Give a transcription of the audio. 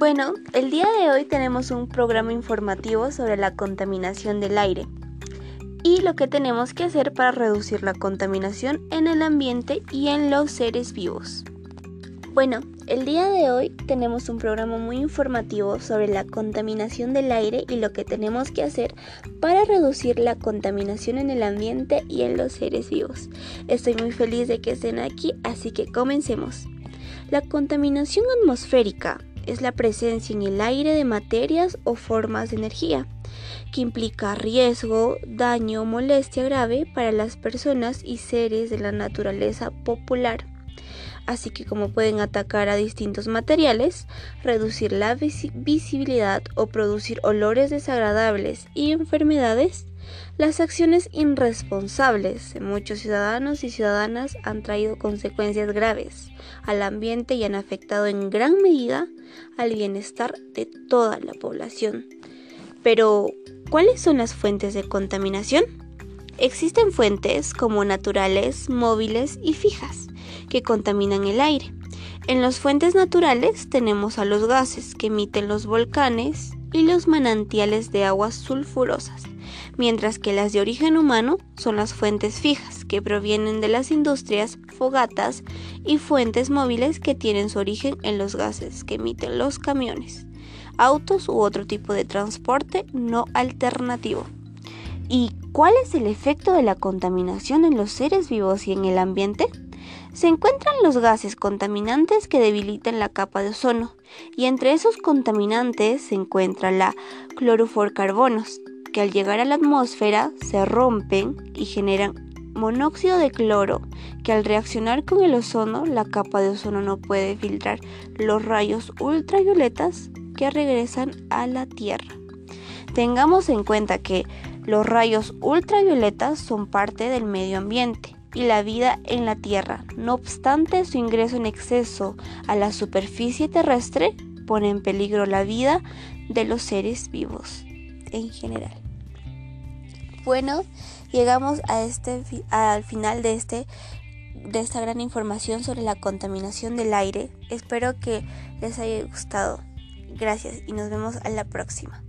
Bueno, el día de hoy tenemos un programa informativo sobre la contaminación del aire y lo que tenemos que hacer para reducir la contaminación en el ambiente y en los seres vivos. Bueno, el día de hoy tenemos un programa muy informativo sobre la contaminación del aire y lo que tenemos que hacer para reducir la contaminación en el ambiente y en los seres vivos. Estoy muy feliz de que estén aquí, así que comencemos. La contaminación atmosférica es la presencia en el aire de materias o formas de energía que implica riesgo, daño o molestia grave para las personas y seres de la naturaleza popular así que como pueden atacar a distintos materiales, reducir la visibilidad o producir olores desagradables y enfermedades, las acciones irresponsables de muchos ciudadanos y ciudadanas han traído consecuencias graves al ambiente y han afectado en gran medida al bienestar de toda la población. Pero, ¿cuáles son las fuentes de contaminación? Existen fuentes como naturales, móviles y fijas que contaminan el aire. En las fuentes naturales tenemos a los gases que emiten los volcanes y los manantiales de aguas sulfurosas, mientras que las de origen humano son las fuentes fijas que provienen de las industrias, fogatas y fuentes móviles que tienen su origen en los gases que emiten los camiones, autos u otro tipo de transporte no alternativo. ¿Y cuál es el efecto de la contaminación en los seres vivos y en el ambiente? Se encuentran los gases contaminantes que debilitan la capa de ozono, y entre esos contaminantes se encuentra la cloroforcarbonos, que al llegar a la atmósfera se rompen y generan monóxido de cloro, que al reaccionar con el ozono, la capa de ozono no puede filtrar los rayos ultravioletas que regresan a la Tierra. Tengamos en cuenta que los rayos ultravioletas son parte del medio ambiente y la vida en la Tierra. No obstante, su ingreso en exceso a la superficie terrestre pone en peligro la vida de los seres vivos en general. Bueno, llegamos a este al final de este de esta gran información sobre la contaminación del aire. Espero que les haya gustado. Gracias y nos vemos a la próxima.